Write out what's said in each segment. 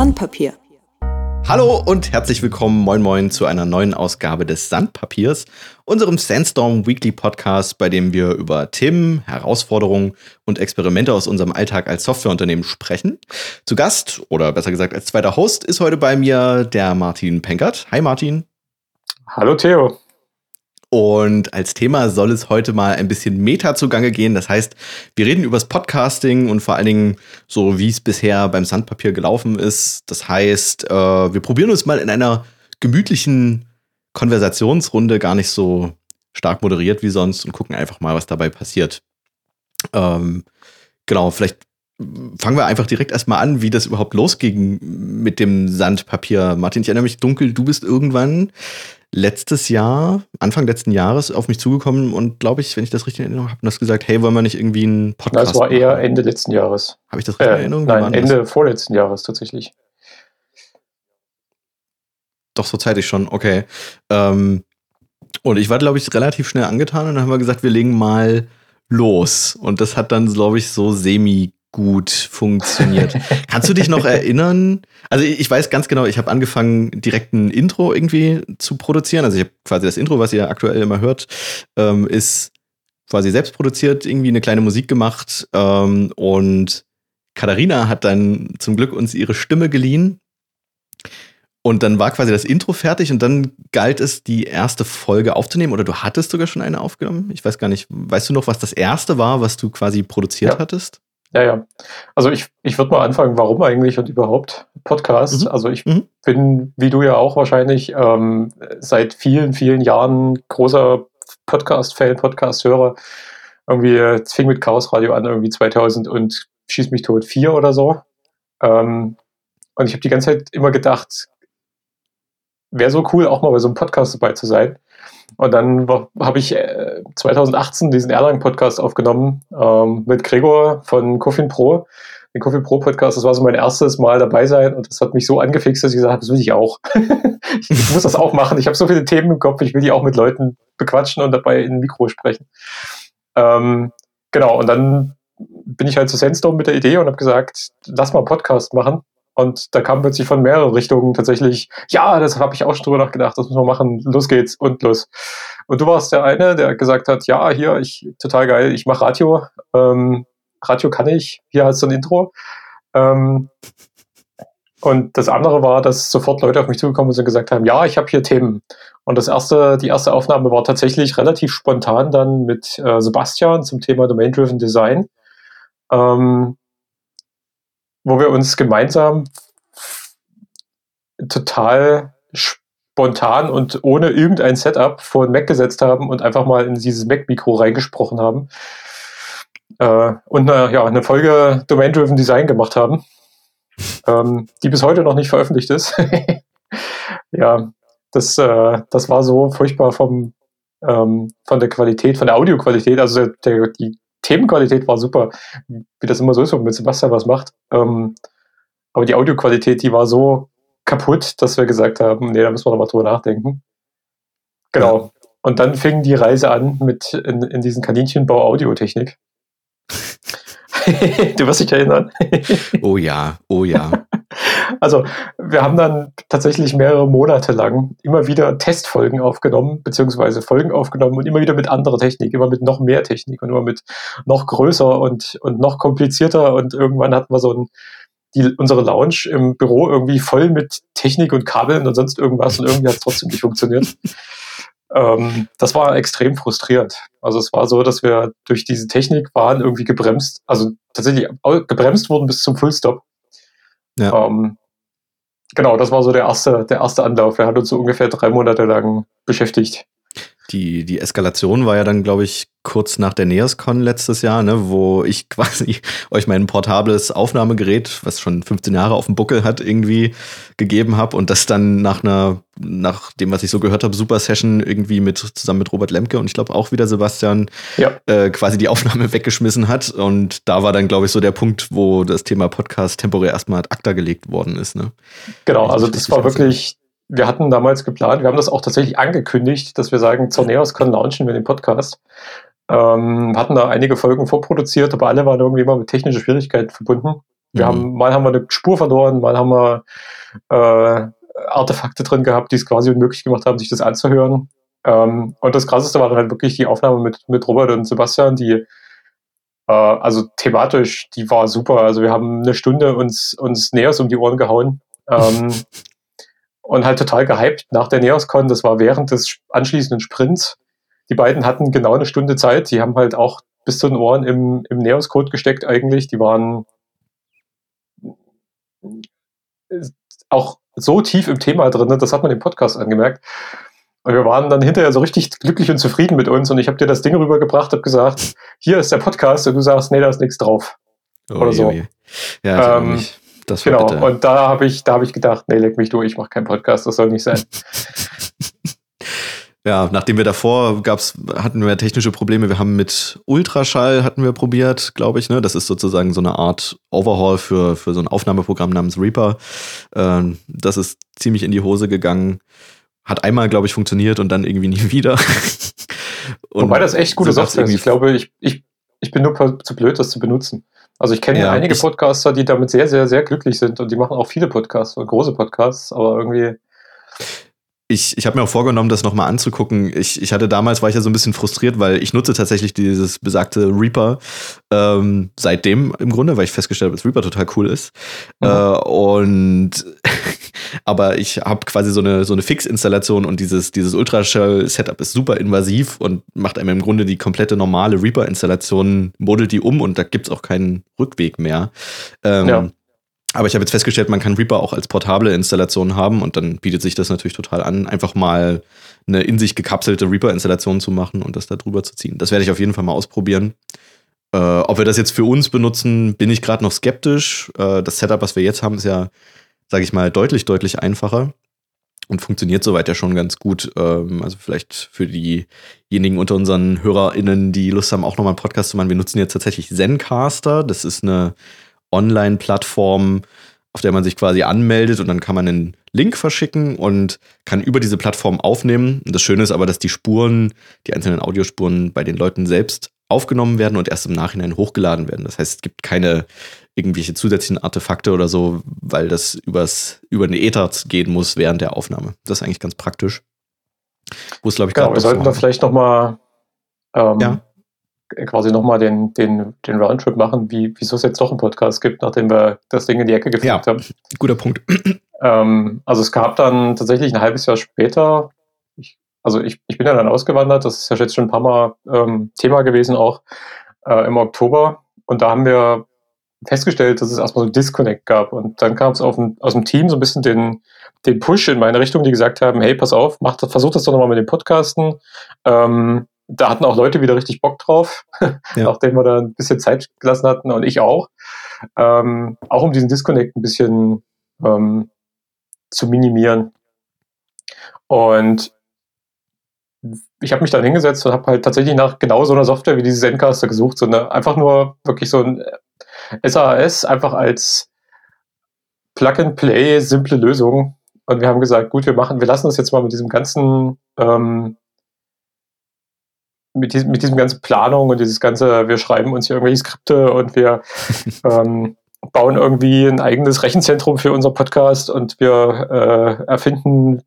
Sandpapier. Hallo und herzlich willkommen, moin moin, zu einer neuen Ausgabe des Sandpapiers, unserem Sandstorm Weekly Podcast, bei dem wir über Themen, Herausforderungen und Experimente aus unserem Alltag als Softwareunternehmen sprechen. Zu Gast, oder besser gesagt als zweiter Host, ist heute bei mir der Martin Penkert. Hi Martin. Hallo Theo. Und als Thema soll es heute mal ein bisschen Meta zugange gehen. Das heißt, wir reden über das Podcasting und vor allen Dingen so, wie es bisher beim Sandpapier gelaufen ist. Das heißt, äh, wir probieren uns mal in einer gemütlichen Konversationsrunde, gar nicht so stark moderiert wie sonst und gucken einfach mal, was dabei passiert. Ähm, genau, vielleicht fangen wir einfach direkt erstmal an, wie das überhaupt losging mit dem Sandpapier. Martin, ich erinnere mich dunkel, du bist irgendwann letztes Jahr, Anfang letzten Jahres auf mich zugekommen und glaube ich, wenn ich das richtig erinnere, habe, das gesagt, hey, wollen wir nicht irgendwie einen Podcast Das war machen? eher Ende letzten Jahres. Habe ich das richtig äh, in Erinnerung? Nein, Ende das? vorletzten Jahres tatsächlich. Doch, so zeitig schon, okay. Ähm, und ich war, glaube ich, relativ schnell angetan und dann haben wir gesagt, wir legen mal los. Und das hat dann, glaube ich, so semi gut funktioniert. Kannst du dich noch erinnern? Also ich weiß ganz genau, ich habe angefangen, direkt ein Intro irgendwie zu produzieren. Also ich habe quasi das Intro, was ihr aktuell immer hört, ähm, ist quasi selbst produziert, irgendwie eine kleine Musik gemacht ähm, und Katharina hat dann zum Glück uns ihre Stimme geliehen. Und dann war quasi das Intro fertig und dann galt es, die erste Folge aufzunehmen. Oder du hattest sogar schon eine aufgenommen. Ich weiß gar nicht. Weißt du noch, was das erste war, was du quasi produziert ja. hattest? Ja, ja. Also ich, ich würde mal anfangen, warum eigentlich und überhaupt Podcast. Mhm. Also ich mhm. bin, wie du ja auch wahrscheinlich, ähm, seit vielen, vielen Jahren großer Podcast-Fan, Podcast-Hörer. Irgendwie, es fing mit Chaos Radio an, irgendwie 2000 und Schieß mich tot 4 oder so. Ähm, und ich habe die ganze Zeit immer gedacht, wäre so cool, auch mal bei so einem Podcast dabei zu sein. Und dann habe ich 2018 äh, diesen Erlang-Podcast aufgenommen ähm, mit Gregor von Coffin Pro. Den Coffin Pro Podcast, das war so mein erstes Mal dabei sein und das hat mich so angefixt, dass ich gesagt habe, das will ich auch. ich muss das auch machen. Ich habe so viele Themen im Kopf, ich will die auch mit Leuten bequatschen und dabei in ein Mikro sprechen. Ähm, genau, und dann bin ich halt zu Sandstorm mit der Idee und habe gesagt, lass mal einen Podcast machen. Und da kam plötzlich von mehreren Richtungen tatsächlich, ja, das habe ich auch schon drüber nachgedacht, das müssen wir machen, los geht's und los. Und du warst der eine, der gesagt hat, ja, hier, ich, total geil, ich mache Radio, ähm, Radio kann ich, hier hast du ein Intro. Ähm, und das andere war, dass sofort Leute auf mich zugekommen sind und gesagt haben, ja, ich habe hier Themen. Und das erste, die erste Aufnahme war tatsächlich relativ spontan dann mit äh, Sebastian zum Thema Domain-Driven Design. Ähm, wo wir uns gemeinsam total spontan und ohne irgendein Setup vor den Mac gesetzt haben und einfach mal in dieses Mac-Mikro reingesprochen haben äh, und eine, ja, eine Folge Domain-Driven Design gemacht haben, ähm, die bis heute noch nicht veröffentlicht ist. ja, das, äh, das war so furchtbar vom, ähm, von der Qualität, von der Audioqualität. Also der, die Themenqualität war super, wie das immer so ist, wenn man mit Sebastian was macht. Ähm, aber die Audioqualität, die war so kaputt, dass wir gesagt haben, nee, da müssen wir nochmal drüber nachdenken. Genau. Ja. Und dann fing die Reise an mit in, in diesen Kaninchenbau Audiotechnik. du wirst dich erinnern. oh ja, oh ja. Also wir haben dann tatsächlich mehrere Monate lang immer wieder Testfolgen aufgenommen, beziehungsweise Folgen aufgenommen und immer wieder mit anderer Technik, immer mit noch mehr Technik und immer mit noch größer und, und noch komplizierter und irgendwann hatten wir so ein, die, unsere Lounge im Büro irgendwie voll mit Technik und Kabeln und sonst irgendwas und irgendwie hat es trotzdem nicht funktioniert. Ähm, das war extrem frustrierend. Also es war so, dass wir durch diese Technik waren irgendwie gebremst, also tatsächlich gebremst wurden bis zum Fullstop. Ja. Ähm, genau, das war so der erste, der erste Anlauf. Der hat uns so ungefähr drei Monate lang beschäftigt. Die, die Eskalation war ja dann, glaube ich, kurz nach der NeosCon letztes Jahr, ne, wo ich quasi euch mein portables Aufnahmegerät, was schon 15 Jahre auf dem Buckel hat, irgendwie gegeben habe und das dann nach einer, nach dem, was ich so gehört habe, Super Session irgendwie mit zusammen mit Robert Lemke und ich glaube auch wieder Sebastian ja. äh, quasi die Aufnahme weggeschmissen hat. Und da war dann, glaube ich, so der Punkt, wo das Thema Podcast temporär erstmal ad acta gelegt worden ist. Ne? Genau, also das war wirklich wir hatten damals geplant, wir haben das auch tatsächlich angekündigt, dass wir sagen, zur NeosCon launchen wir den Podcast. Ähm, hatten da einige Folgen vorproduziert, aber alle waren irgendwie immer mit technischen Schwierigkeiten verbunden. Wir mhm. haben, mal haben wir eine Spur verloren, mal haben wir äh, Artefakte drin gehabt, die es quasi unmöglich gemacht haben, sich das anzuhören. Ähm, und das Krasseste war dann halt wirklich die Aufnahme mit, mit Robert und Sebastian, die äh, also thematisch, die war super. Also wir haben eine Stunde uns, uns Neos um die Ohren gehauen. Ähm, und halt total gehypt nach der NeosCon. Das war während des anschließenden Sprints. Die beiden hatten genau eine Stunde Zeit. Die haben halt auch bis zu den Ohren im, im Neos-Code gesteckt eigentlich. Die waren auch so tief im Thema drin, das hat man im Podcast angemerkt. Und wir waren dann hinterher so richtig glücklich und zufrieden mit uns und ich habe dir das Ding rübergebracht, habe gesagt, hier ist der Podcast und du sagst, nee, da ist nichts drauf. Oh, Oder so. Je, je. Ja, ähm, das genau, bitte. und da habe ich, hab ich gedacht, nee, leg mich durch, ich mache keinen Podcast, das soll nicht sein. ja, nachdem wir davor gab's, hatten wir technische Probleme. Wir haben mit Ultraschall hatten wir probiert, glaube ich. Ne? Das ist sozusagen so eine Art Overhaul für, für so ein Aufnahmeprogramm namens Reaper. Ähm, das ist ziemlich in die Hose gegangen. Hat einmal, glaube ich, funktioniert und dann irgendwie nie wieder. Wobei das echt gute so Software ist. Ich glaube, ich, ich, ich bin nur zu blöd, das zu benutzen. Also ich kenne ja, einige Podcaster, die damit sehr, sehr, sehr glücklich sind und die machen auch viele Podcasts, große Podcasts, aber irgendwie ich, ich habe mir auch vorgenommen, das nochmal anzugucken. Ich, ich hatte damals, war ich ja so ein bisschen frustriert, weil ich nutze tatsächlich dieses besagte Reaper ähm, seitdem im Grunde, weil ich festgestellt habe, dass Reaper total cool ist. Mhm. Äh, und aber ich habe quasi so eine, so eine Fix-Installation und dieses, dieses Ultraschall-Setup ist super invasiv und macht einem im Grunde die komplette normale Reaper-Installation, modelt die um und da gibt's auch keinen Rückweg mehr. Ähm, ja. Aber ich habe jetzt festgestellt, man kann Reaper auch als portable Installation haben und dann bietet sich das natürlich total an, einfach mal eine in sich gekapselte Reaper-Installation zu machen und das da drüber zu ziehen. Das werde ich auf jeden Fall mal ausprobieren. Äh, ob wir das jetzt für uns benutzen, bin ich gerade noch skeptisch. Äh, das Setup, was wir jetzt haben, ist ja, sage ich mal, deutlich, deutlich einfacher und funktioniert soweit ja schon ganz gut. Ähm, also vielleicht für diejenigen unter unseren HörerInnen, die Lust haben, auch nochmal einen Podcast zu machen. Wir nutzen jetzt tatsächlich Zencaster. Das ist eine Online-Plattform, auf der man sich quasi anmeldet und dann kann man einen Link verschicken und kann über diese Plattform aufnehmen. Und das Schöne ist aber, dass die Spuren, die einzelnen Audiospuren bei den Leuten selbst aufgenommen werden und erst im Nachhinein hochgeladen werden. Das heißt, es gibt keine irgendwelche zusätzlichen Artefakte oder so, weil das übers, über den Ether gehen muss während der Aufnahme. Das ist eigentlich ganz praktisch. Wo es, glaube ich, genau, wir sollten da vielleicht noch mal ähm, ja quasi nochmal den, den, den Roundtrip machen, wie, wieso es jetzt doch einen Podcast gibt, nachdem wir das Ding in die Ecke gefragt ja, haben. Guter Punkt. Ähm, also es gab dann tatsächlich ein halbes Jahr später, ich, also ich, ich bin ja dann ausgewandert, das ist ja jetzt schon ein paar Mal ähm, Thema gewesen auch äh, im Oktober. Und da haben wir festgestellt, dass es erstmal so ein Disconnect gab. Und dann kam es aus dem Team so ein bisschen den, den Push in meine Richtung, die gesagt haben, hey, pass auf, mach das, versuch das doch nochmal mit dem Podcasten. Ähm, da hatten auch Leute wieder richtig Bock drauf, ja. nachdem wir da ein bisschen Zeit gelassen hatten und ich auch. Ähm, auch um diesen Disconnect ein bisschen ähm, zu minimieren. Und ich habe mich dann hingesetzt und habe halt tatsächlich nach genau so einer Software wie diese Zencaster gesucht, so eine, einfach nur wirklich so ein SAS, einfach als Plug-and-Play, simple Lösung. Und wir haben gesagt, gut, wir machen, wir lassen das jetzt mal mit diesem ganzen ähm, mit, diesem, mit diesem ganzen Planung und dieses ganze, wir schreiben uns hier irgendwelche Skripte und wir ähm, bauen irgendwie ein eigenes Rechenzentrum für unser Podcast und wir äh, erfinden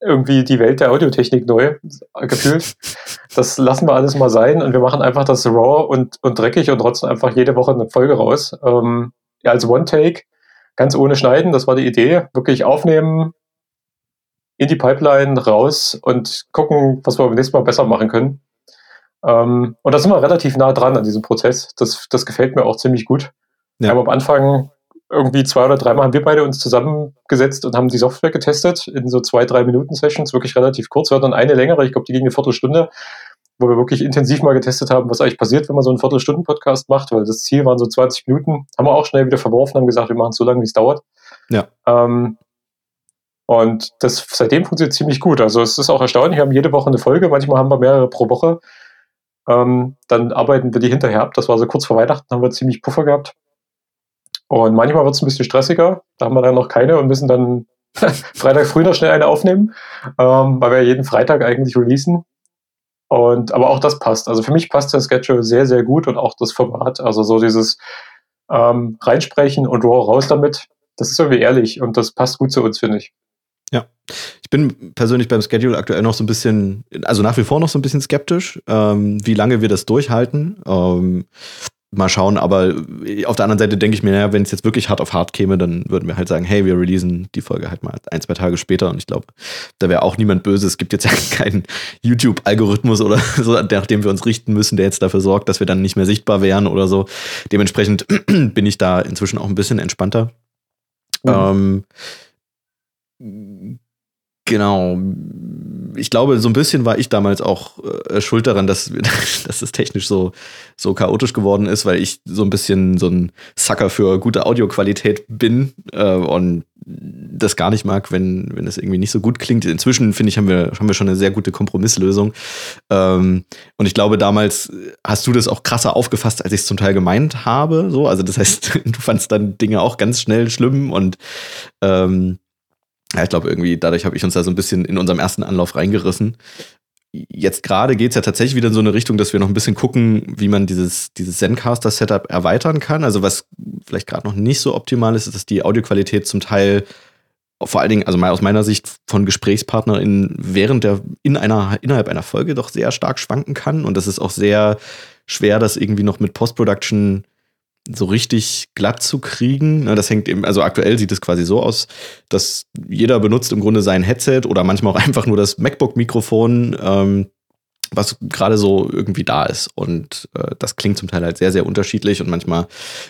irgendwie die Welt der Audiotechnik neu gefühlt. Das lassen wir alles mal sein und wir machen einfach das raw und, und dreckig und rotzen einfach jede Woche eine Folge raus. Ähm, ja, als One-Take, ganz ohne Schneiden, das war die Idee. Wirklich aufnehmen, in die Pipeline raus und gucken, was wir beim nächsten Mal besser machen können. Ähm, und da sind wir relativ nah dran an diesem Prozess. Das, das gefällt mir auch ziemlich gut. Ja. Wir haben am Anfang irgendwie zwei oder dreimal haben wir beide uns zusammengesetzt und haben die Software getestet in so zwei, drei Minuten Sessions, wirklich relativ kurz. Wir hatten dann eine längere, ich glaube, die ging eine Viertelstunde, wo wir wirklich intensiv mal getestet haben, was eigentlich passiert, wenn man so einen Viertelstunden-Podcast macht, weil das Ziel waren so 20 Minuten. Haben wir auch schnell wieder verworfen, haben gesagt, wir machen es so lange, wie es dauert. Ja. Ähm, und das seitdem funktioniert ziemlich gut. Also es ist auch erstaunlich, wir haben jede Woche eine Folge, manchmal haben wir mehrere pro Woche. Ähm, dann arbeiten wir die hinterher ab. Das war so kurz vor Weihnachten, haben wir ziemlich Puffer gehabt. Und manchmal wird es ein bisschen stressiger. Da haben wir dann noch keine und müssen dann Freitag früh noch schnell eine aufnehmen, ähm, weil wir jeden Freitag eigentlich releasen. Und aber auch das passt. Also für mich passt der Schedule sehr, sehr gut und auch das Format. Also so dieses ähm, reinsprechen und raw raus damit. Das ist irgendwie ehrlich und das passt gut zu uns, finde ich. Ja, ich bin persönlich beim Schedule aktuell noch so ein bisschen, also nach wie vor noch so ein bisschen skeptisch, ähm, wie lange wir das durchhalten. Ähm, mal schauen, aber auf der anderen Seite denke ich mir, naja, wenn es jetzt wirklich hart auf hart käme, dann würden wir halt sagen, hey, wir releasen die Folge halt mal ein, zwei Tage später und ich glaube, da wäre auch niemand böse. Es gibt jetzt ja keinen YouTube-Algorithmus oder so, nach dem wir uns richten müssen, der jetzt dafür sorgt, dass wir dann nicht mehr sichtbar wären oder so. Dementsprechend bin ich da inzwischen auch ein bisschen entspannter. Mhm. Ähm, Genau. Ich glaube, so ein bisschen war ich damals auch äh, schuld daran, dass, dass es technisch so, so chaotisch geworden ist, weil ich so ein bisschen so ein Sucker für gute Audioqualität bin äh, und das gar nicht mag, wenn, wenn es irgendwie nicht so gut klingt. Inzwischen, finde ich, haben wir, haben wir schon eine sehr gute Kompromisslösung. Ähm, und ich glaube, damals hast du das auch krasser aufgefasst, als ich es zum Teil gemeint habe. So, also das heißt, du fandst dann Dinge auch ganz schnell schlimm und ähm, ja, ich glaube, irgendwie dadurch habe ich uns da so ein bisschen in unserem ersten Anlauf reingerissen. Jetzt gerade geht es ja tatsächlich wieder in so eine Richtung, dass wir noch ein bisschen gucken, wie man dieses, dieses Zencaster-Setup erweitern kann. Also was vielleicht gerade noch nicht so optimal ist, ist, dass die Audioqualität zum Teil vor allen Dingen, also mal aus meiner Sicht von GesprächspartnerInnen während der, in einer, innerhalb einer Folge doch sehr stark schwanken kann. Und das ist auch sehr schwer, das irgendwie noch mit Post-Production so richtig glatt zu kriegen. Ne, das hängt eben, also aktuell sieht es quasi so aus, dass jeder benutzt im Grunde sein Headset oder manchmal auch einfach nur das MacBook-Mikrofon, ähm, was gerade so irgendwie da ist. Und äh, das klingt zum Teil halt sehr, sehr unterschiedlich und manchmal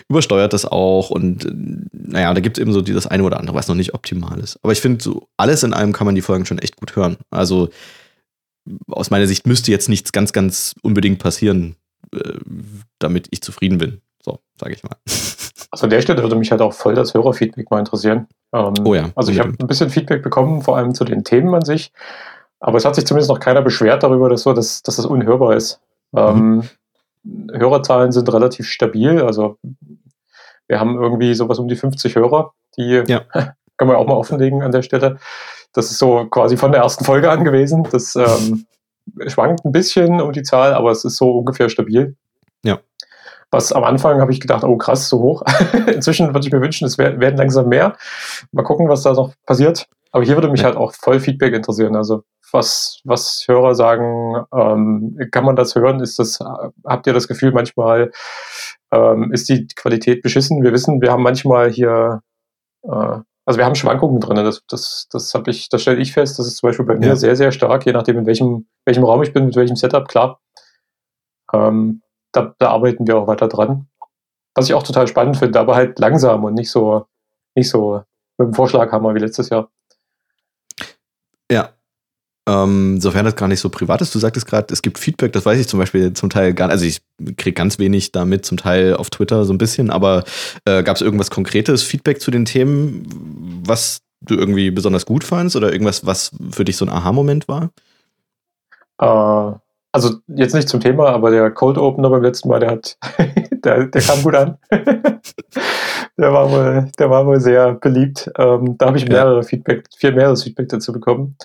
übersteuert das auch. Und äh, naja, da gibt es eben so das eine oder andere, was noch nicht optimal ist. Aber ich finde, so alles in allem kann man die Folgen schon echt gut hören. Also aus meiner Sicht müsste jetzt nichts ganz, ganz unbedingt passieren, äh, damit ich zufrieden bin. Sage ich mal. Also an der Stelle würde mich halt auch voll das Hörerfeedback mal interessieren. Ähm, oh ja. Also ich habe ein bisschen Feedback bekommen, vor allem zu den Themen an sich. Aber es hat sich zumindest noch keiner beschwert darüber, dass, so, dass, dass das unhörbar ist. Ähm, mhm. Hörerzahlen sind relativ stabil. Also wir haben irgendwie sowas um die 50 Hörer, die ja. können wir auch mal offenlegen an der Stelle. Das ist so quasi von der ersten Folge an gewesen. Das ähm, schwankt ein bisschen um die Zahl, aber es ist so ungefähr stabil. Ja. Was am Anfang habe ich gedacht, oh krass, so hoch. Inzwischen würde ich mir wünschen, es werden langsam mehr. Mal gucken, was da noch passiert. Aber hier würde mich halt auch voll Feedback interessieren. Also was, was Hörer sagen, ähm, kann man das hören? Ist das, habt ihr das Gefühl, manchmal ähm, ist die Qualität beschissen? Wir wissen, wir haben manchmal hier, äh, also wir haben Schwankungen drin. Das, das, das habe ich, das stelle ich fest. Das ist zum Beispiel bei ja. mir sehr, sehr stark, je nachdem, in welchem, welchem Raum ich bin, mit welchem Setup, klar. Ähm, da, da arbeiten wir auch weiter dran. Was ich auch total spannend finde, aber halt langsam und nicht so, nicht so mit dem Vorschlaghammer wie letztes Jahr. Ja. Ähm, sofern das gar nicht so privat ist, du sagtest gerade, es gibt Feedback, das weiß ich zum Beispiel zum Teil gar nicht, also ich kriege ganz wenig damit, zum Teil auf Twitter so ein bisschen, aber äh, gab es irgendwas konkretes Feedback zu den Themen, was du irgendwie besonders gut fandst oder irgendwas, was für dich so ein Aha-Moment war? Äh, also jetzt nicht zum Thema, aber der Cold Opener beim letzten Mal, der hat, der, der kam gut an. der war wohl, der war wohl sehr beliebt. Ähm, da habe ich mehrere ja. Feedback, viel mehreres Feedback dazu bekommen.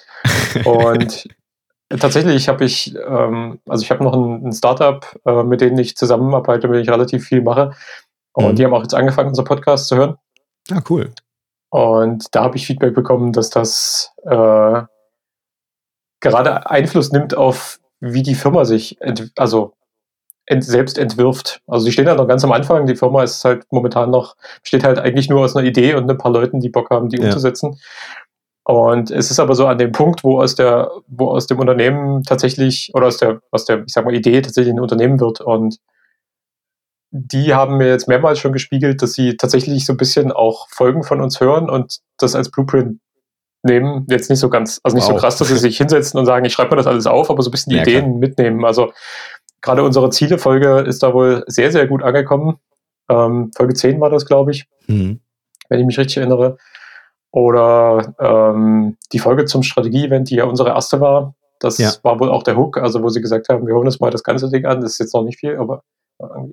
Und tatsächlich habe ich, ähm, also ich habe noch ein, ein Startup, äh, mit denen ich zusammenarbeite, mit dem ich relativ viel mache. Und mhm. die haben auch jetzt angefangen, unser Podcast zu hören. Ah, cool. Und da habe ich Feedback bekommen, dass das äh, gerade Einfluss nimmt auf wie die Firma sich ent, also ent, selbst entwirft. Also sie stehen ja noch ganz am Anfang. Die Firma ist halt momentan noch, besteht halt eigentlich nur aus einer Idee und ein paar Leuten, die Bock haben, die ja. umzusetzen. Und es ist aber so an dem Punkt, wo aus der, wo aus dem Unternehmen tatsächlich, oder aus der, aus der, ich sag mal, Idee tatsächlich ein Unternehmen wird. Und die haben mir jetzt mehrmals schon gespiegelt, dass sie tatsächlich so ein bisschen auch Folgen von uns hören und das als Blueprint nehmen. Jetzt nicht so ganz, also nicht wow. so krass, dass sie sich hinsetzen und sagen, ich schreibe mir das alles auf, aber so ein bisschen die ja, Ideen klar. mitnehmen. Also gerade unsere Zielefolge ist da wohl sehr, sehr gut angekommen. Ähm, Folge 10 war das, glaube ich, mhm. wenn ich mich richtig erinnere. Oder ähm, die Folge zum Strategie-Event, die ja unsere erste war. Das ja. war wohl auch der Hook, also wo sie gesagt haben, wir holen uns mal das ganze Ding an. Das ist jetzt noch nicht viel, aber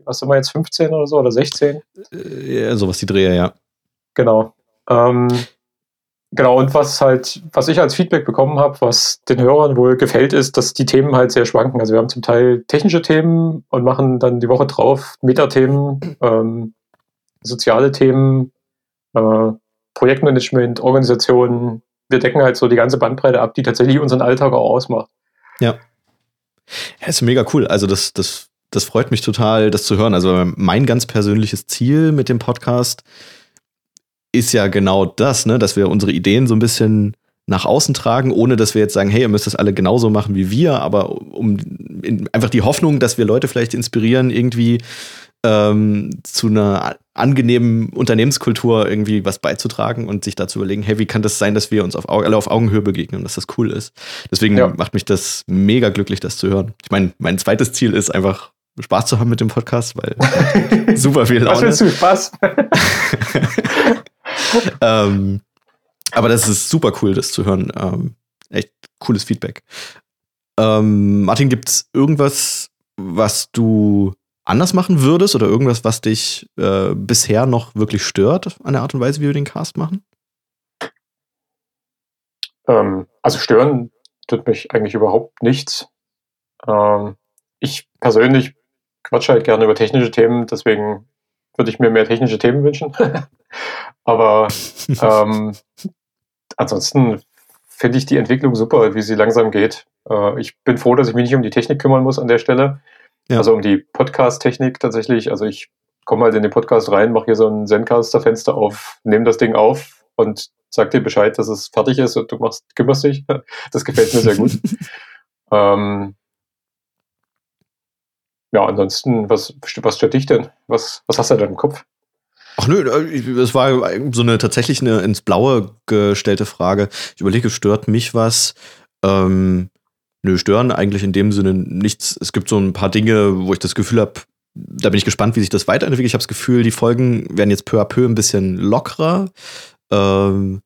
was sind wir jetzt, 15 oder so oder 16? Äh, ja, sowas die Dreher, ja. Genau. Ähm, Genau, und was halt, was ich als Feedback bekommen habe, was den Hörern wohl gefällt, ist, dass die Themen halt sehr schwanken. Also wir haben zum Teil technische Themen und machen dann die Woche drauf Metathemen. Ähm, soziale Themen, äh, Projektmanagement, Organisation. Wir decken halt so die ganze Bandbreite ab, die tatsächlich unseren Alltag auch ausmacht. Ja. Ja, ist mega cool. Also das, das, das freut mich total, das zu hören. Also mein ganz persönliches Ziel mit dem Podcast ist ja genau das, ne, dass wir unsere Ideen so ein bisschen nach außen tragen, ohne dass wir jetzt sagen, hey, ihr müsst das alle genauso machen wie wir, aber um in, einfach die Hoffnung, dass wir Leute vielleicht inspirieren, irgendwie ähm, zu einer angenehmen Unternehmenskultur irgendwie was beizutragen und sich dazu überlegen, hey, wie kann das sein, dass wir uns auf, alle auf Augenhöhe begegnen und dass das cool ist. Deswegen ja. macht mich das mega glücklich, das zu hören. Ich meine, mein zweites Ziel ist einfach Spaß zu haben mit dem Podcast, weil super viel Laune. Was willst du Spaß? ähm, aber das ist super cool, das zu hören. Ähm, echt cooles Feedback. Ähm, Martin, gibt es irgendwas, was du anders machen würdest oder irgendwas, was dich äh, bisher noch wirklich stört an der Art und Weise, wie wir den Cast machen? Ähm, also stören tut mich eigentlich überhaupt nichts. Ähm, ich persönlich quatsche halt gerne über technische Themen, deswegen würde ich mir mehr technische Themen wünschen. Aber ähm, ansonsten finde ich die Entwicklung super, wie sie langsam geht. Äh, ich bin froh, dass ich mich nicht um die Technik kümmern muss an der Stelle. Ja. Also um die Podcast-Technik tatsächlich. Also ich komme halt in den Podcast rein, mache hier so ein Zencaster-Fenster auf, nehme das Ding auf und sag dir Bescheid, dass es fertig ist und du machst, kümmerst dich. Das gefällt mir sehr gut. ähm, ja, ansonsten, was, was stört dich denn? Was, was hast du denn im Kopf? Ach nö, äh, es war so eine tatsächlich eine ins Blaue gestellte Frage. Ich überlege, stört mich was? Ähm, nö, stören eigentlich in dem Sinne nichts. Es gibt so ein paar Dinge, wo ich das Gefühl habe, da bin ich gespannt, wie sich das weiterentwickelt. Ich habe das Gefühl, die Folgen werden jetzt peu à peu ein bisschen lockerer. Ähm,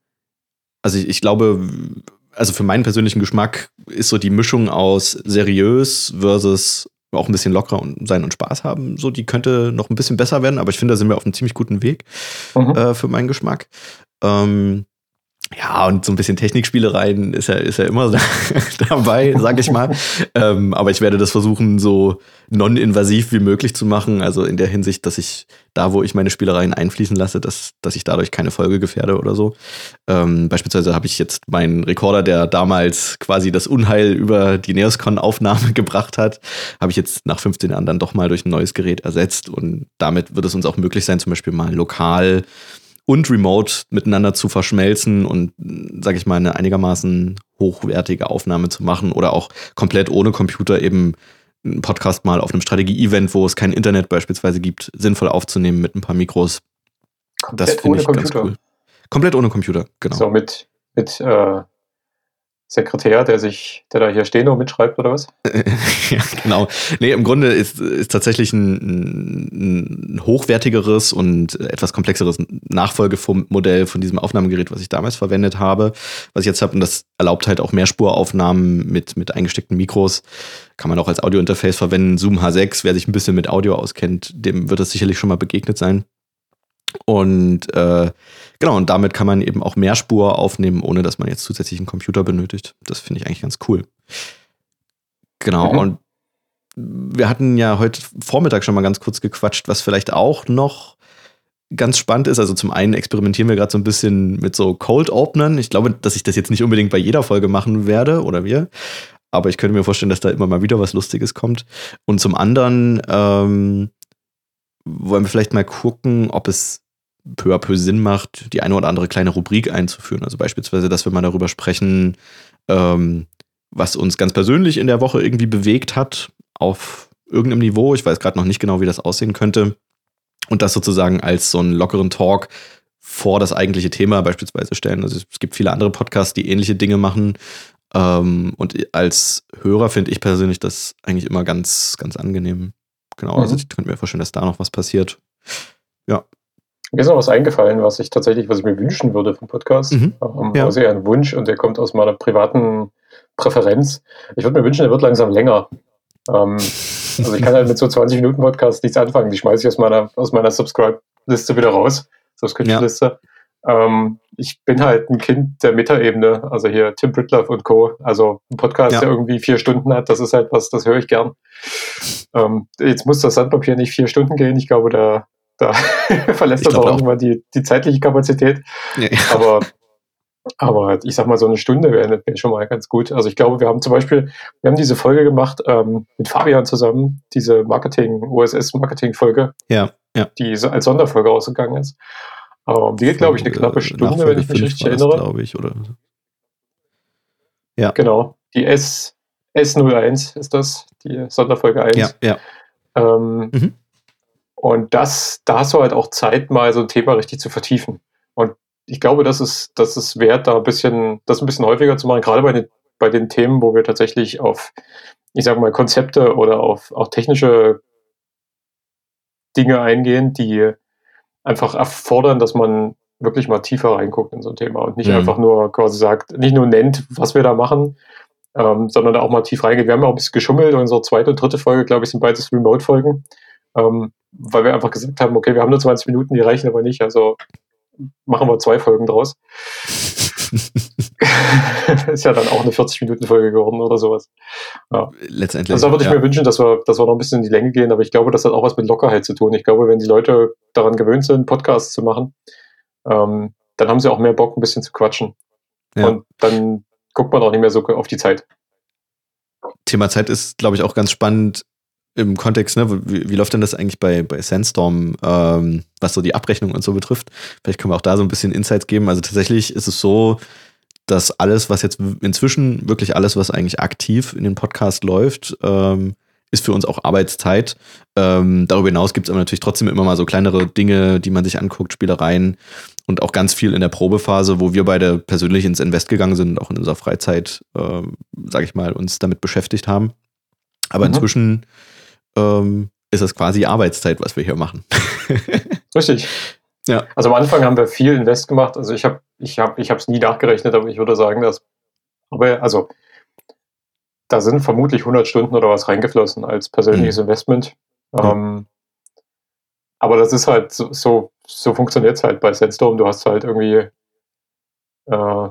also ich, ich glaube, also für meinen persönlichen Geschmack ist so die Mischung aus seriös versus auch ein bisschen lockerer sein und Spaß haben. So, die könnte noch ein bisschen besser werden, aber ich finde, da sind wir auf einem ziemlich guten Weg mhm. äh, für meinen Geschmack. Ähm, ja, und so ein bisschen Technikspielereien ist ja, ist ja immer dabei, sag ich mal. ähm, aber ich werde das versuchen, so non-invasiv wie möglich zu machen. Also in der Hinsicht, dass ich da, wo ich meine Spielereien einfließen lasse, dass, dass ich dadurch keine Folge gefährde oder so. Ähm, beispielsweise habe ich jetzt meinen Rekorder, der damals quasi das Unheil über die Neoscon-Aufnahme gebracht hat, habe ich jetzt nach 15 Jahren dann doch mal durch ein neues Gerät ersetzt. Und damit wird es uns auch möglich sein, zum Beispiel mal lokal und remote miteinander zu verschmelzen und, sage ich mal, eine einigermaßen hochwertige Aufnahme zu machen oder auch komplett ohne Computer eben einen Podcast mal auf einem Strategie-Event, wo es kein Internet beispielsweise gibt, sinnvoll aufzunehmen mit ein paar Mikros. Komplett das finde ich Computer. ganz cool. Komplett ohne Computer, genau. So mit, mit äh, Sekretär, der sich, der da hier Steno mitschreibt oder was? ja, genau. Nee, im Grunde ist, ist tatsächlich ein, ein hochwertigeres und etwas komplexeres Nachfolgemodell von diesem Aufnahmegerät, was ich damals verwendet habe, was ich jetzt habe. Und das erlaubt halt auch Mehrspuraufnahmen mit, mit eingesteckten Mikros. Kann man auch als Audiointerface verwenden. Zoom H6, wer sich ein bisschen mit Audio auskennt, dem wird das sicherlich schon mal begegnet sein. Und äh, genau, und damit kann man eben auch Mehrspur aufnehmen, ohne dass man jetzt zusätzlich einen Computer benötigt. Das finde ich eigentlich ganz cool. Genau, mhm. und wir hatten ja heute Vormittag schon mal ganz kurz gequatscht, was vielleicht auch noch ganz spannend ist. Also zum einen experimentieren wir gerade so ein bisschen mit so Cold Openern. Ich glaube, dass ich das jetzt nicht unbedingt bei jeder Folge machen werde oder wir. Aber ich könnte mir vorstellen, dass da immer mal wieder was Lustiges kommt. Und zum anderen ähm, wollen wir vielleicht mal gucken, ob es peu à peu Sinn macht, die eine oder andere kleine Rubrik einzuführen. Also beispielsweise, dass wir mal darüber sprechen, ähm, was uns ganz persönlich in der Woche irgendwie bewegt hat, auf irgendeinem Niveau. Ich weiß gerade noch nicht genau, wie das aussehen könnte. Und das sozusagen als so einen lockeren Talk vor das eigentliche Thema beispielsweise stellen. Also es gibt viele andere Podcasts, die ähnliche Dinge machen. Ähm, und als Hörer finde ich persönlich das eigentlich immer ganz, ganz angenehm. Genau, also mhm. also ich könnte mir vorstellen, dass da noch was passiert. Ja. Mir ist noch was eingefallen, was ich tatsächlich, was ich mir wünschen würde vom Podcast. Mhm. Ähm, ja. Also eher ein Wunsch und der kommt aus meiner privaten Präferenz. Ich würde mir wünschen, der wird langsam länger. Ähm, also ich kann halt mit so 20 Minuten Podcast nichts anfangen. Die schmeiße ich aus meiner, aus meiner Subscribe-Liste wieder raus. Subscription-Liste. Ja. Ähm, ich bin halt ein Kind der Metaebene, also hier Tim Britloff und Co. Also ein Podcast, ja. der irgendwie vier Stunden hat, das ist halt was, das höre ich gern. Ähm, jetzt muss das Sandpapier nicht vier Stunden gehen. Ich glaube, da, da verlässt dann auch irgendwann die, die zeitliche Kapazität. Ja. Aber, aber ich sag mal, so eine Stunde wäre wär schon mal ganz gut. Also ich glaube, wir haben zum Beispiel, wir haben diese Folge gemacht ähm, mit Fabian zusammen, diese Marketing, OSS-Marketing-Folge, ja, ja. die als Sonderfolge ausgegangen ist. Ähm, die geht, glaube ich, eine knappe Stunde, wenn ich mich richtig erinnere. glaube ich, oder? Ja. Genau. Die S, S01 ist das, die Sonderfolge 1. Ja, ja. Ähm, mhm. Und das, da hast du halt auch Zeit, mal so ein Thema richtig zu vertiefen. Und ich glaube, das ist, das ist wert, da ein bisschen, das ein bisschen häufiger zu machen, gerade bei den, bei den Themen, wo wir tatsächlich auf, ich sage mal, Konzepte oder auf auch technische Dinge eingehen, die einfach erfordern, dass man wirklich mal tiefer reinguckt in so ein Thema und nicht mhm. einfach nur quasi sagt, nicht nur nennt, was wir da machen, ähm, sondern da auch mal tief reingeht. Wir haben ja auch ein bisschen geschummelt. Unsere zweite und dritte Folge, glaube ich, sind beides Remote-Folgen, ähm, weil wir einfach gesagt haben, okay, wir haben nur 20 Minuten, die reichen aber nicht, also machen wir zwei Folgen draus. ist ja dann auch eine 40-Minuten-Folge geworden oder sowas. Ja. Letztendlich. Also da würde ich ja. mir wünschen, dass wir, dass wir noch ein bisschen in die Länge gehen, aber ich glaube, das hat auch was mit Lockerheit zu tun. Ich glaube, wenn die Leute daran gewöhnt sind, Podcasts zu machen, ähm, dann haben sie auch mehr Bock, ein bisschen zu quatschen. Ja. Und dann guckt man auch nicht mehr so auf die Zeit. Thema Zeit ist, glaube ich, auch ganz spannend im Kontext, ne? Wie, wie läuft denn das eigentlich bei, bei Sandstorm, ähm, was so die Abrechnung und so betrifft? Vielleicht können wir auch da so ein bisschen Insights geben. Also tatsächlich ist es so, dass alles, was jetzt inzwischen, wirklich alles, was eigentlich aktiv in den Podcast läuft, ähm, ist für uns auch Arbeitszeit. Ähm, darüber hinaus gibt es aber natürlich trotzdem immer mal so kleinere Dinge, die man sich anguckt, Spielereien und auch ganz viel in der Probephase, wo wir beide persönlich ins Invest gegangen sind und auch in unserer Freizeit, äh, sage ich mal, uns damit beschäftigt haben. Aber mhm. inzwischen ähm, ist das quasi Arbeitszeit, was wir hier machen. Richtig. Ja. Also am Anfang haben wir viel Invest gemacht. Also ich habe ich hab, ich es nie nachgerechnet, aber ich würde sagen, dass aber also da sind vermutlich 100 Stunden oder was reingeflossen als persönliches mhm. Investment. Ja. Ähm, aber das ist halt so, so, so funktioniert es halt bei Sandstorm. Du hast halt irgendwie äh,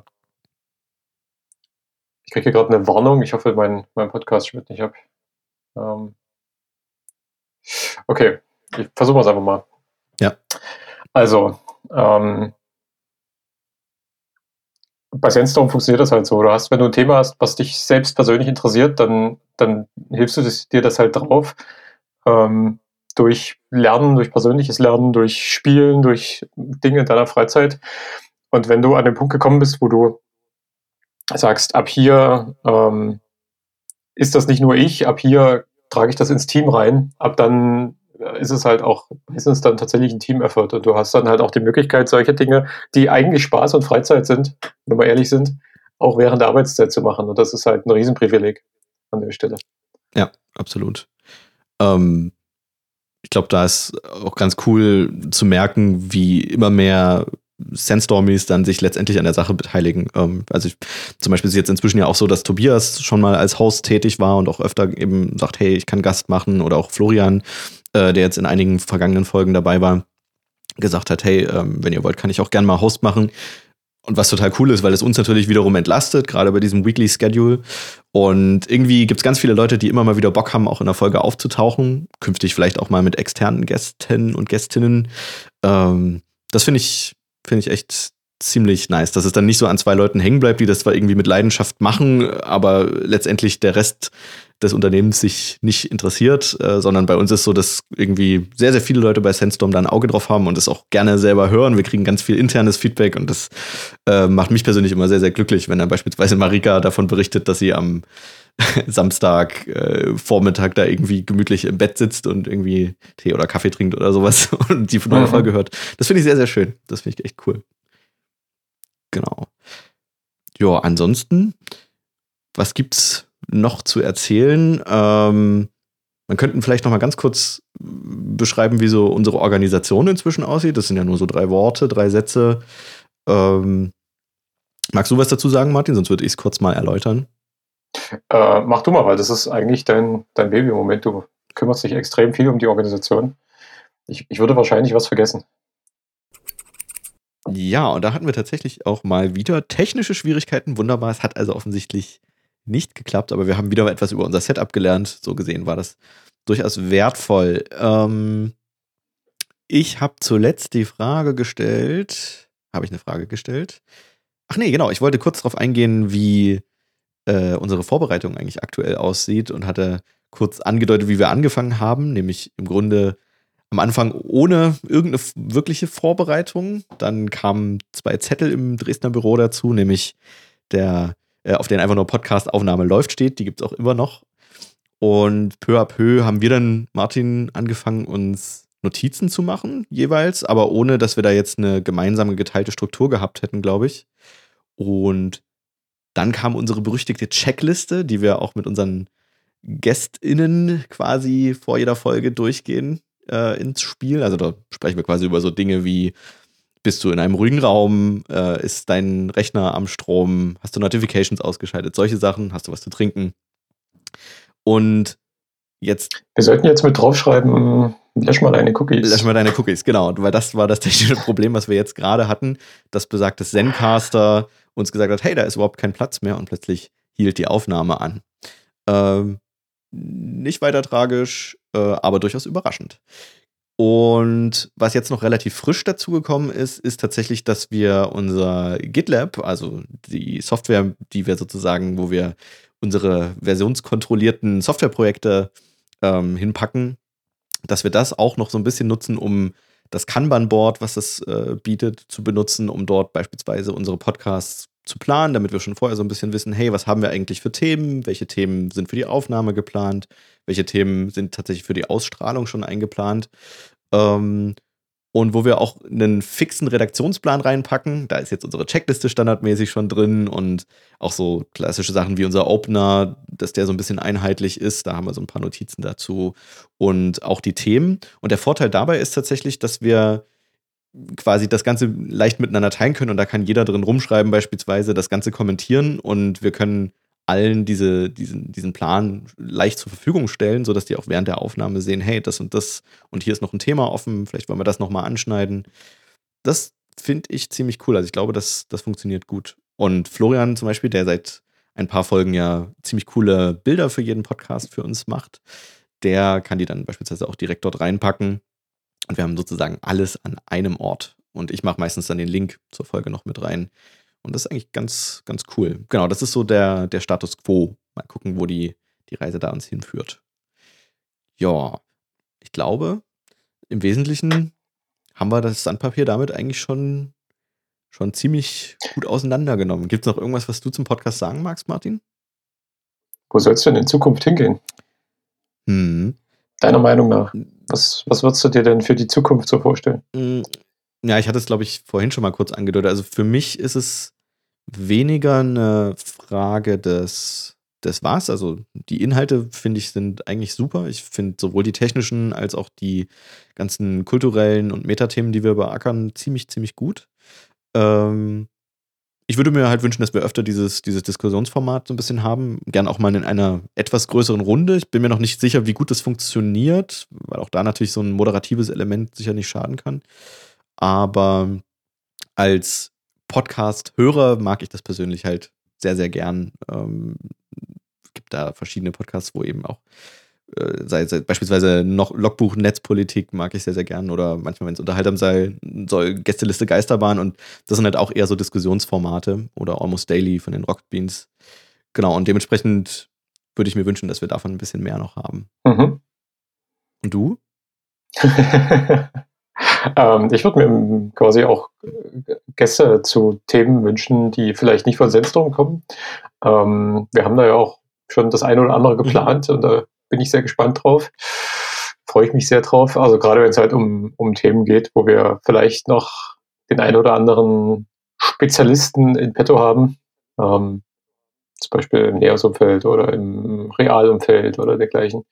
ich kriege hier gerade eine Warnung. Ich hoffe, mein, mein Podcast schmiert nicht ab. Ähm, Okay, ich versuche es einfach mal. Ja. Also, ähm, bei Sandstorm funktioniert das halt so. Du hast, wenn du ein Thema hast, was dich selbst persönlich interessiert, dann, dann hilfst du dir das halt drauf. Ähm, durch Lernen, durch persönliches Lernen, durch Spielen, durch Dinge in deiner Freizeit. Und wenn du an den Punkt gekommen bist, wo du sagst, ab hier ähm, ist das nicht nur ich, ab hier trage ich das ins Team rein. Ab dann ist es halt auch meistens dann tatsächlich ein Team-Effort und du hast dann halt auch die Möglichkeit, solche Dinge, die eigentlich Spaß und Freizeit sind, wenn wir ehrlich sind, auch während der Arbeitszeit zu machen. Und das ist halt ein Riesenprivileg an der Stelle. Ja, absolut. Ähm, ich glaube, da ist auch ganz cool zu merken, wie immer mehr Sandstormies dann sich letztendlich an der Sache beteiligen. Ähm, also ich, zum Beispiel ist es jetzt inzwischen ja auch so, dass Tobias schon mal als Host tätig war und auch öfter eben sagt, hey, ich kann Gast machen oder auch Florian, äh, der jetzt in einigen vergangenen Folgen dabei war, gesagt hat, hey, ähm, wenn ihr wollt, kann ich auch gerne mal Host machen. Und was total cool ist, weil es uns natürlich wiederum entlastet, gerade bei diesem Weekly Schedule. Und irgendwie gibt es ganz viele Leute, die immer mal wieder Bock haben, auch in der Folge aufzutauchen. Künftig vielleicht auch mal mit externen Gästen und Gästinnen. Ähm, das finde ich finde ich echt ziemlich nice, dass es dann nicht so an zwei Leuten hängen bleibt, die das zwar irgendwie mit Leidenschaft machen, aber letztendlich der Rest des Unternehmens sich nicht interessiert, äh, sondern bei uns ist so, dass irgendwie sehr, sehr viele Leute bei Sandstorm da ein Auge drauf haben und es auch gerne selber hören. Wir kriegen ganz viel internes Feedback und das äh, macht mich persönlich immer sehr, sehr glücklich, wenn dann beispielsweise Marika davon berichtet, dass sie am Samstag äh, Vormittag da irgendwie gemütlich im Bett sitzt und irgendwie Tee oder Kaffee trinkt oder sowas und die neue mhm. Folge hört. Das finde ich sehr, sehr schön. Das finde ich echt cool. Genau. Ja, ansonsten, was gibt's noch zu erzählen? Ähm, man könnte vielleicht noch mal ganz kurz beschreiben, wie so unsere Organisation inzwischen aussieht. Das sind ja nur so drei Worte, drei Sätze. Ähm, magst du was dazu sagen, Martin? Sonst würde ich es kurz mal erläutern. Äh, mach du mal, weil das ist eigentlich dein, dein Baby im Moment. Du kümmerst dich extrem viel um die Organisation. Ich, ich würde wahrscheinlich was vergessen. Ja, und da hatten wir tatsächlich auch mal wieder technische Schwierigkeiten. Wunderbar, es hat also offensichtlich nicht geklappt, aber wir haben wieder etwas über unser Setup gelernt. So gesehen war das durchaus wertvoll. Ähm, ich habe zuletzt die Frage gestellt. Habe ich eine Frage gestellt? Ach nee, genau. Ich wollte kurz darauf eingehen, wie äh, unsere Vorbereitung eigentlich aktuell aussieht und hatte kurz angedeutet, wie wir angefangen haben, nämlich im Grunde am Anfang ohne irgendeine wirkliche Vorbereitung. Dann kamen zwei Zettel im Dresdner Büro dazu, nämlich der, äh, auf den einfach nur Podcast-Aufnahme läuft steht, die gibt es auch immer noch. Und peu à peu haben wir dann, Martin, angefangen, uns Notizen zu machen, jeweils, aber ohne, dass wir da jetzt eine gemeinsame geteilte Struktur gehabt hätten, glaube ich. Und dann kam unsere berüchtigte Checkliste, die wir auch mit unseren GästInnen quasi vor jeder Folge durchgehen äh, ins Spiel. Also da sprechen wir quasi über so Dinge wie, bist du in einem ruhigen Raum, äh, ist dein Rechner am Strom, hast du Notifications ausgeschaltet, solche Sachen, hast du was zu trinken. Und jetzt. Wir sollten jetzt mit draufschreiben, lösch mal deine Cookies. Lösch mal deine Cookies, genau. Weil das war das technische Problem, was wir jetzt gerade hatten, dass besagtes Zencaster uns gesagt hat, hey, da ist überhaupt kein Platz mehr und plötzlich hielt die Aufnahme an. Ähm, nicht weiter tragisch, äh, aber durchaus überraschend. Und was jetzt noch relativ frisch dazugekommen ist, ist tatsächlich, dass wir unser GitLab, also die Software, die wir sozusagen, wo wir unsere versionskontrollierten Softwareprojekte ähm, hinpacken, dass wir das auch noch so ein bisschen nutzen, um das Kanban-Board, was das äh, bietet, zu benutzen, um dort beispielsweise unsere Podcasts zu planen, damit wir schon vorher so ein bisschen wissen, hey, was haben wir eigentlich für Themen, welche Themen sind für die Aufnahme geplant, welche Themen sind tatsächlich für die Ausstrahlung schon eingeplant. Ähm, und wo wir auch einen fixen Redaktionsplan reinpacken. Da ist jetzt unsere Checkliste standardmäßig schon drin und auch so klassische Sachen wie unser Opener, dass der so ein bisschen einheitlich ist. Da haben wir so ein paar Notizen dazu und auch die Themen. Und der Vorteil dabei ist tatsächlich, dass wir quasi das Ganze leicht miteinander teilen können und da kann jeder drin rumschreiben, beispielsweise das Ganze kommentieren und wir können allen diese, diesen, diesen Plan leicht zur Verfügung stellen, sodass die auch während der Aufnahme sehen, hey, das und das und hier ist noch ein Thema offen, vielleicht wollen wir das nochmal anschneiden. Das finde ich ziemlich cool. Also ich glaube, das, das funktioniert gut. Und Florian zum Beispiel, der seit ein paar Folgen ja ziemlich coole Bilder für jeden Podcast für uns macht, der kann die dann beispielsweise auch direkt dort reinpacken und wir haben sozusagen alles an einem Ort. Und ich mache meistens dann den Link zur Folge noch mit rein. Und das ist eigentlich ganz, ganz cool. Genau, das ist so der, der Status quo. Mal gucken, wo die, die Reise da uns hinführt. Ja, ich glaube, im Wesentlichen haben wir das Sandpapier damit eigentlich schon, schon ziemlich gut auseinandergenommen. Gibt es noch irgendwas, was du zum Podcast sagen magst, Martin? Wo soll es denn in Zukunft hingehen? Hm. Deiner Meinung nach? Was, was würdest du dir denn für die Zukunft so vorstellen? Ja, ich hatte es, glaube ich, vorhin schon mal kurz angedeutet. Also für mich ist es weniger eine Frage des, des was. Also die Inhalte, finde ich, sind eigentlich super. Ich finde sowohl die technischen als auch die ganzen kulturellen und Metathemen, die wir beackern, ziemlich, ziemlich gut. Ähm, ich würde mir halt wünschen, dass wir öfter dieses, dieses Diskussionsformat so ein bisschen haben. Gern auch mal in einer etwas größeren Runde. Ich bin mir noch nicht sicher, wie gut das funktioniert, weil auch da natürlich so ein moderatives Element sicher nicht schaden kann. Aber als Podcast-Hörer mag ich das persönlich halt sehr, sehr gern. Ähm, gibt da verschiedene Podcasts, wo eben auch äh, sei, sei, beispielsweise noch Logbuch Netzpolitik mag ich sehr, sehr gern oder manchmal, wenn es unterhaltsam sei, soll Gästeliste Geisterbahn und das sind halt auch eher so Diskussionsformate oder Almost Daily von den Rockbeans. Genau, und dementsprechend würde ich mir wünschen, dass wir davon ein bisschen mehr noch haben. Mhm. Und du? ähm, ich würde mir quasi auch Gäste zu Themen wünschen, die vielleicht nicht von Sensdom kommen. Ähm, wir haben da ja auch schon das eine oder andere geplant mhm. und da bin ich sehr gespannt drauf. Freue ich mich sehr drauf. Also gerade wenn es halt um, um Themen geht, wo wir vielleicht noch den einen oder anderen Spezialisten in petto haben. Ähm, zum Beispiel im Neos-Umfeld oder im Realumfeld oder dergleichen.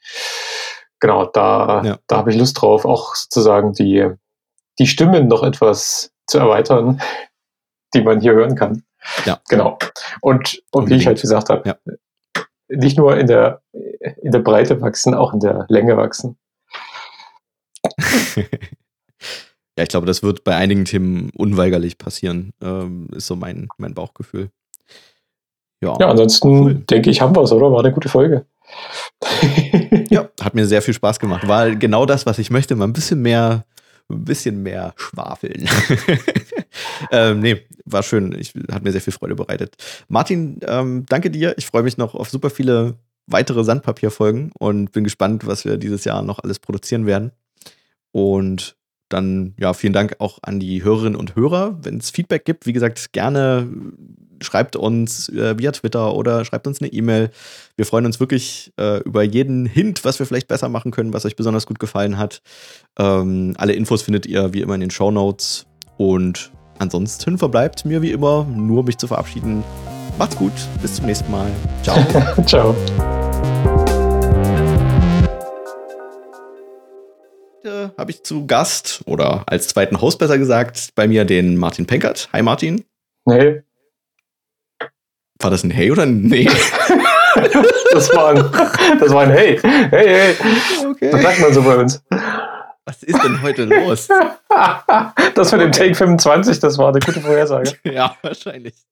Genau, da, ja. da habe ich Lust drauf, auch sozusagen die, die Stimmen noch etwas zu erweitern, die man hier hören kann. Ja. Genau. Und, und wie ich halt gesagt habe, ja nicht nur in der, in der Breite wachsen, auch in der Länge wachsen. ja, ich glaube, das wird bei einigen Themen unweigerlich passieren, ähm, ist so mein, mein Bauchgefühl. Ja, ja ansonsten cool. denke ich, haben wir es, oder? War eine gute Folge. ja, hat mir sehr viel Spaß gemacht. War genau das, was ich möchte, mal ein bisschen mehr ein bisschen mehr schwafeln. ähm, nee, war schön. Ich, hat mir sehr viel Freude bereitet. Martin, ähm, danke dir. Ich freue mich noch auf super viele weitere Sandpapierfolgen und bin gespannt, was wir dieses Jahr noch alles produzieren werden. Und dann, ja, vielen Dank auch an die Hörerinnen und Hörer. Wenn es Feedback gibt, wie gesagt, gerne schreibt uns äh, via Twitter oder schreibt uns eine E-Mail. Wir freuen uns wirklich äh, über jeden Hint, was wir vielleicht besser machen können, was euch besonders gut gefallen hat. Ähm, alle Infos findet ihr wie immer in den Show Notes. Und ansonsten verbleibt mir wie immer nur mich zu verabschieden. Macht's gut, bis zum nächsten Mal. Ciao. Ciao. Heute habe ich zu Gast oder als zweiten Host besser gesagt bei mir den Martin Penkert. Hi Martin. Nee. War das ein Hey oder ein Nee? das, war ein, das war ein Hey. Hey, hey. Okay. Das sagt man so bei uns. Was ist denn heute los? das mit dem Take 25, das war eine gute Vorhersage. Ja, wahrscheinlich.